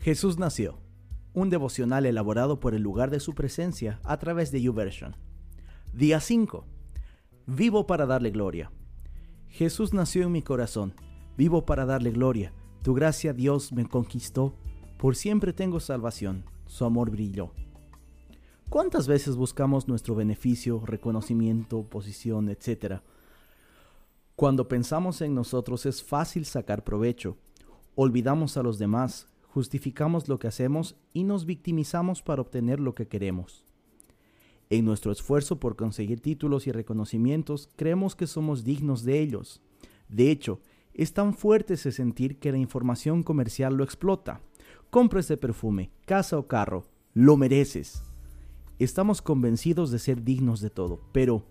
Jesús nació, un devocional elaborado por el lugar de su presencia a través de YouVersion. Día 5. Vivo para darle gloria. Jesús nació en mi corazón. Vivo para darle gloria. Tu gracia, Dios, me conquistó. Por siempre tengo salvación. Su amor brilló. ¿Cuántas veces buscamos nuestro beneficio, reconocimiento, posición, etcétera? Cuando pensamos en nosotros es fácil sacar provecho. Olvidamos a los demás, justificamos lo que hacemos y nos victimizamos para obtener lo que queremos. En nuestro esfuerzo por conseguir títulos y reconocimientos, creemos que somos dignos de ellos. De hecho, es tan fuerte ese sentir que la información comercial lo explota. Compra ese perfume, casa o carro, lo mereces. Estamos convencidos de ser dignos de todo, pero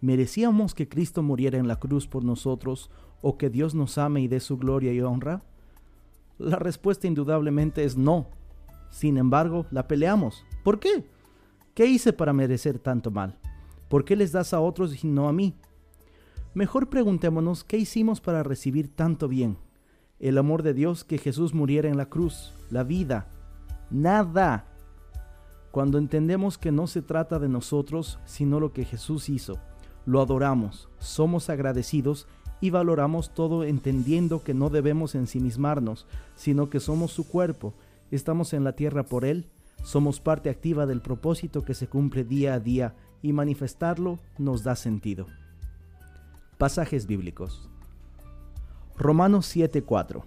¿merecíamos que Cristo muriera en la cruz por nosotros o que Dios nos ame y dé su gloria y honra? La respuesta indudablemente es no. Sin embargo, la peleamos. ¿Por qué? ¿Qué hice para merecer tanto mal? ¿Por qué les das a otros y no a mí? Mejor preguntémonos qué hicimos para recibir tanto bien. El amor de Dios que Jesús muriera en la cruz, la vida. Nada. Cuando entendemos que no se trata de nosotros, sino lo que Jesús hizo, lo adoramos, somos agradecidos y valoramos todo entendiendo que no debemos ensimismarnos, sino que somos su cuerpo, estamos en la tierra por Él, somos parte activa del propósito que se cumple día a día y manifestarlo nos da sentido. Pasajes bíblicos. Romanos 7:4.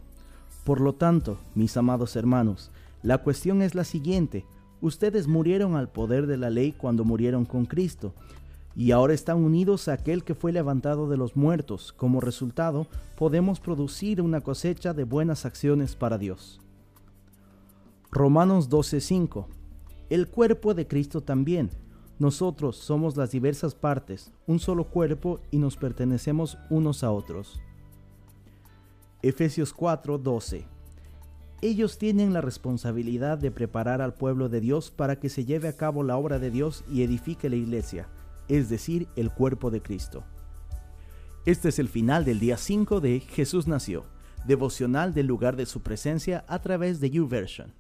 Por lo tanto, mis amados hermanos, la cuestión es la siguiente. Ustedes murieron al poder de la ley cuando murieron con Cristo, y ahora están unidos a aquel que fue levantado de los muertos. Como resultado, podemos producir una cosecha de buenas acciones para Dios. Romanos 12:5 El cuerpo de Cristo también. Nosotros somos las diversas partes, un solo cuerpo y nos pertenecemos unos a otros. Efesios 4:12 ellos tienen la responsabilidad de preparar al pueblo de Dios para que se lleve a cabo la obra de Dios y edifique la iglesia, es decir, el cuerpo de Cristo. Este es el final del día 5 de Jesús nació, devocional del lugar de su presencia a través de YouVersion.